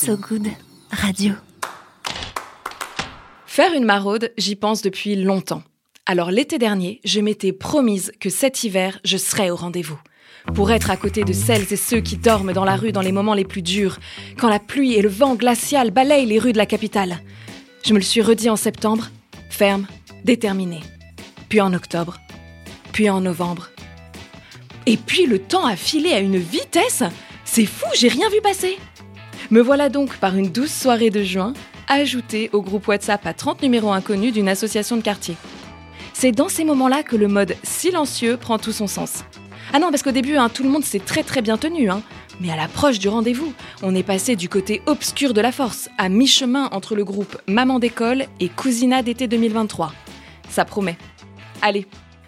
So Good Radio. Faire une maraude, j'y pense depuis longtemps. Alors l'été dernier, je m'étais promise que cet hiver, je serais au rendez-vous. Pour être à côté de celles et ceux qui dorment dans la rue dans les moments les plus durs, quand la pluie et le vent glacial balayent les rues de la capitale. Je me le suis redit en septembre, ferme, déterminé. Puis en octobre, puis en novembre. Et puis le temps a filé à une vitesse C'est fou, j'ai rien vu passer Me voilà donc par une douce soirée de juin, ajouté au groupe WhatsApp à 30 numéros inconnus d'une association de quartier. C'est dans ces moments-là que le mode silencieux prend tout son sens. Ah non, parce qu'au début, hein, tout le monde s'est très très bien tenu, hein. mais à l'approche du rendez-vous, on est passé du côté obscur de la force, à mi-chemin entre le groupe Maman d'école et Cousina d'été 2023. Ça promet. Allez,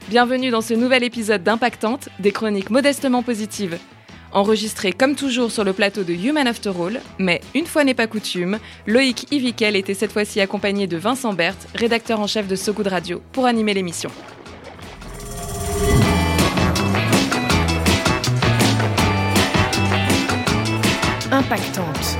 bienvenue dans ce nouvel épisode d'Impactante, des chroniques modestement positives. Enregistré comme toujours sur le plateau de Human After All, mais une fois n'est pas coutume, Loïc Ivikel était cette fois-ci accompagné de Vincent Berthe, rédacteur en chef de So Good Radio, pour animer l'émission. Impactante.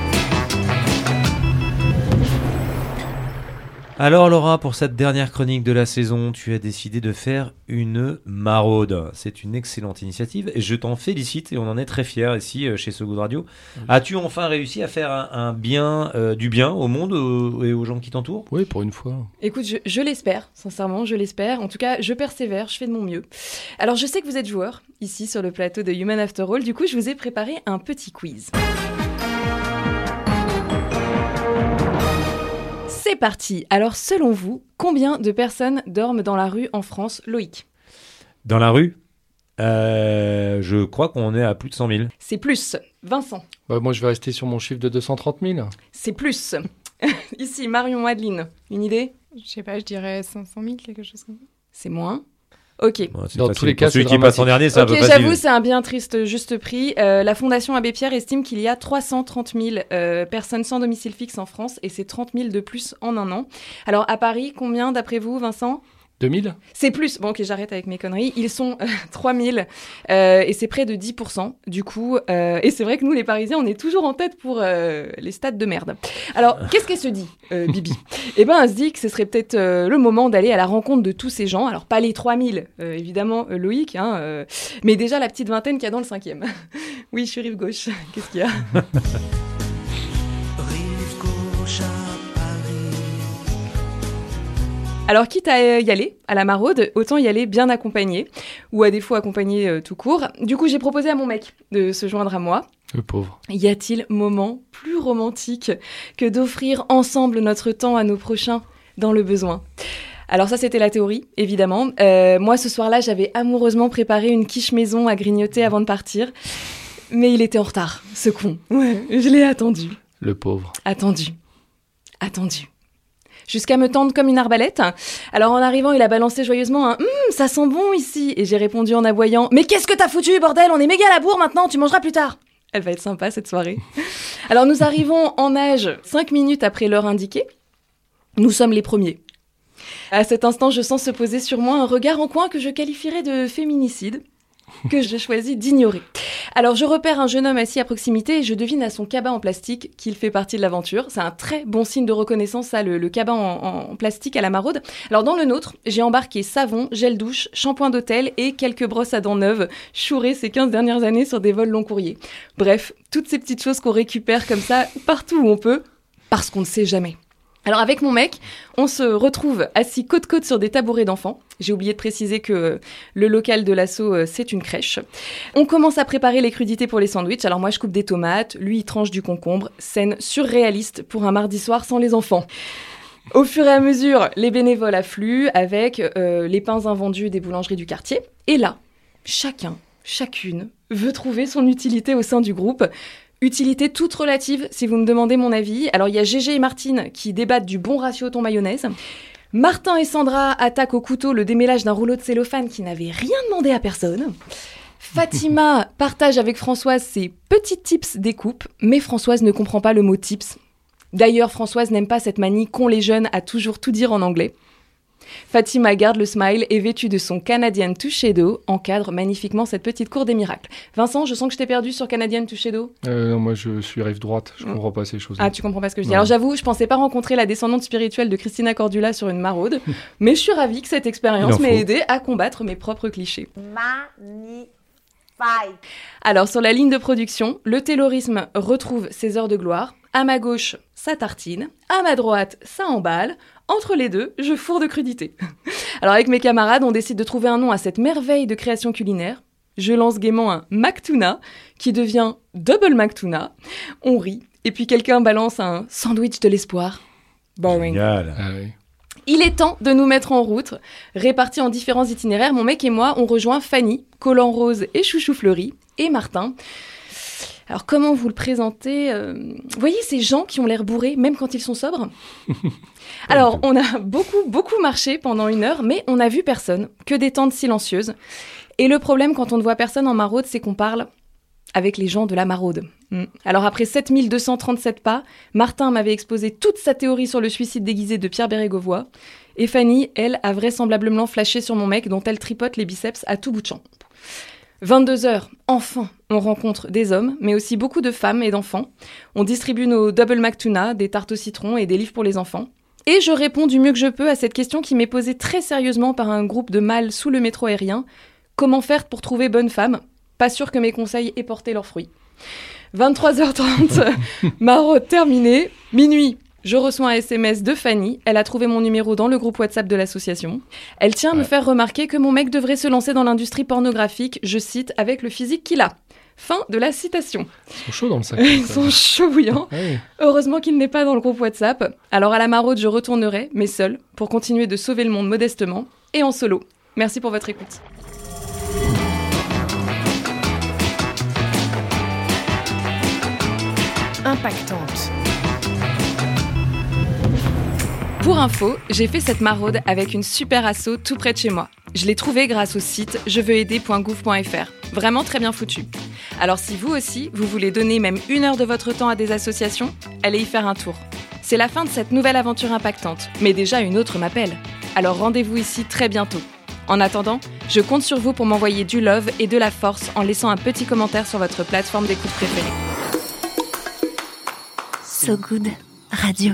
Alors Laura, pour cette dernière chronique de la saison, tu as décidé de faire une maraude. C'est une excellente initiative et je t'en félicite et on en est très fiers ici euh, chez So Good Radio. As-tu enfin réussi à faire un, un bien, euh, du bien au monde euh, et aux gens qui t'entourent? Oui, pour une fois. Écoute, je, je l'espère, sincèrement, je l'espère. En tout cas, je persévère, je fais de mon mieux. Alors, je sais que vous êtes joueurs ici sur le plateau de Human After All, du coup, je vous ai préparé un petit quiz. C'est parti. Alors, selon vous, combien de personnes dorment dans la rue en France, Loïc? Dans la rue? Euh, Je crois qu'on est à plus de 100 000. C'est plus. Vincent, Bah, moi, je vais rester sur mon chiffre de 230 000. c'est plus. Ici, Marion Adeline, une idée? Je sais pas, je dirais 500 000, quelque chose comme ça. C'est moins. Ok. Bon, Dans facile. tous les Pour cas, celui qui passe en dernier, c'est un peu facile. j'avoue, c'est un bien triste juste prix. Euh, la Fondation Abbé Pierre estime qu'il y a 330 000 euh, personnes sans domicile fixe en France et c'est 30 000 de plus en un an. Alors à Paris, combien d'après vous, Vincent? 2000 C'est plus. Bon, ok, j'arrête avec mes conneries. Ils sont euh, 3 000 euh, et c'est près de 10% Du coup, euh, et c'est vrai que nous, les Parisiens, on est toujours en tête pour euh, les stades de merde. Alors, qu'est-ce qu'elle se dit, Bibi? Eh ben, elle se dit que ce serait peut-être le moment d'aller à la rencontre de tous ces gens. Alors, pas les 3000, euh, évidemment, Loïc, hein, mais déjà la petite vingtaine qu'il y a dans le cinquième. oui, je suis rive gauche. Qu'est-ce qu'il y a? Alors, quitte à euh, y aller, à la maraude, autant y aller bien accompagné, ou à défaut accompagné euh, tout court. Du coup, j'ai proposé à mon mec de se joindre à moi. Le pauvre. Y a-t-il moment plus romantique que d'offrir ensemble notre temps à nos prochains dans le besoin? Alors ça c'était la théorie, évidemment. Euh, moi ce soir-là j'avais amoureusement préparé une quiche maison à grignoter avant de partir. Mais il était en retard, ce con. Ouais, je l'ai attendu. Le pauvre. Attendu. Attendu. Jusqu'à me tendre comme une arbalète. Alors en arrivant, il a balancé joyeusement un Hum, ça sent bon ici. Et j'ai répondu en aboyant Mais qu'est-ce que t'as foutu, bordel? On est méga à la bourre maintenant, tu mangeras plus tard. Elle va être sympa cette soirée. Alors nous arrivons en âge 5 minutes après l'heure indiquée. Nous sommes les premiers. À cet instant, je sens se poser sur moi un regard en coin que je qualifierais de féminicide, que j'ai choisi d'ignorer. Alors je repère un jeune homme assis à proximité et je devine à son cabas en plastique qu'il fait partie de l'aventure. C'est un très bon signe de reconnaissance, ça, le, le cabas en, plastique à la maraude. Alors dans le nôtre, j'ai embarqué savon, gel douche, shampoing d'hôtel et quelques brosses à dents neuves, chourées ces 15 dernières années sur des vols long courriers. Bref, toutes ces petites choses qu'on récupère comme ça partout où on peut, parce qu'on ne sait jamais. Alors avec mon mec, on se retrouve assis côte côte sur des tabourets d'enfants. J'ai oublié de préciser que le local de l'assaut, euh, c'est une crèche. On commence à préparer les crudités pour les sandwichs. Alors moi, je coupe des tomates, lui, il tranche du concombre. Scène surréaliste pour un mardi soir sans les enfants. Au fur et à mesure, les bénévoles affluent avec euh, les pains invendus des boulangeries du quartier. Et là, chacun, chacune veut trouver son utilité au sein du groupe. Utilité toute relative, si vous me demandez mon avis. Alors, il y a Gégé et Martine qui débattent du bon ratio thon mayonnaise. Martin et Sandra attaquent au couteau le démêlage d'un rouleau de cellophane qui n'avait rien demandé à personne. Fatima partage avec Françoise ses petits tips découpe, mais Françoise ne comprend pas le mot tips. D'ailleurs, Françoise n'aime pas cette manie qu'ont les jeunes à toujours tout dire en anglais. Fatima garde le smile et vêtue de son Canadian touché d'eau encadre magnifiquement cette petite cour des miracles. Vincent, je sens que je t'ai perdu sur Canadian touché d'eau. Euh, non, moi, je suis rive droite. Je comprends pas ces choses. Ah, tu comprends pas ce que je dis. Non. Alors j'avoue, je pensais pas rencontrer la descendante spirituelle de Christina Cordula sur une maraude, mais je suis ravie que cette expérience en m'ait aidé à combattre mes propres clichés. Magnifique. Alors sur la ligne de production, le taylorisme retrouve ses heures de gloire. À ma gauche, ça tartine. À ma droite, ça emballe. Entre les deux, je fourre de crudité. Alors avec mes camarades, on décide de trouver un nom à cette merveille de création culinaire. Je lance gaiement un Mactuna qui devient Double Mactuna. On rit. Et puis quelqu'un balance un sandwich de l'espoir. Boring. Génial. Ah. Il est temps de nous mettre en route. Répartis en différents itinéraires, mon mec et moi, on rejoint Fanny, Collant Rose et Chouchou Fleuri, et Martin. Alors comment vous le présenter euh, Vous voyez ces gens qui ont l'air bourrés, même quand ils sont sobres Alors on a beaucoup, beaucoup marché pendant une heure, mais on n'a vu personne, que des tentes silencieuses. Et le problème quand on ne voit personne en maraude, c'est qu'on parle avec les gens de la maraude. Mm. Alors après 7237 pas, Martin m'avait exposé toute sa théorie sur le suicide déguisé de Pierre Bérégovoy. Et Fanny, elle, a vraisemblablement flashé sur mon mec dont elle tripote les biceps à tout bout de champ. 22 heures, enfin, on rencontre des hommes, mais aussi beaucoup de femmes et d'enfants. On distribue nos double McTuna, des tartes au citron et des livres pour les enfants. Et je réponds du mieux que je peux à cette question qui m'est posée très sérieusement par un groupe de mâles sous le métro aérien. Comment faire pour trouver bonne femme? Pas sûr que mes conseils aient porté leurs fruits. 23h30, maraude terminée. Minuit, je reçois un SMS de Fanny. Elle a trouvé mon numéro dans le groupe WhatsApp de l'association. Elle tient à me faire remarquer que mon mec devrait se lancer dans l'industrie pornographique, je cite, avec le physique qu'il a. Fin de la citation. Ils sont chauds dans le sac. Ils sont chauds bouillants. Ah oui. Heureusement qu'il n'est pas dans le groupe WhatsApp. Alors à la maraude, je retournerai, mais seul, pour continuer de sauver le monde modestement et en solo. Merci pour votre écoute. Impactante. Pour info, j'ai fait cette maraude avec une super asso tout près de chez moi. Je l'ai trouvée grâce au site jeveuxaider.gouv.fr. Vraiment très bien foutu. Alors si vous aussi, vous voulez donner même une heure de votre temps à des associations, allez y faire un tour. C'est la fin de cette nouvelle aventure impactante, mais déjà une autre m'appelle. Alors rendez-vous ici très bientôt. En attendant, je compte sur vous pour m'envoyer du love et de la force en laissant un petit commentaire sur votre plateforme d'écoute préférée. So Good Radio.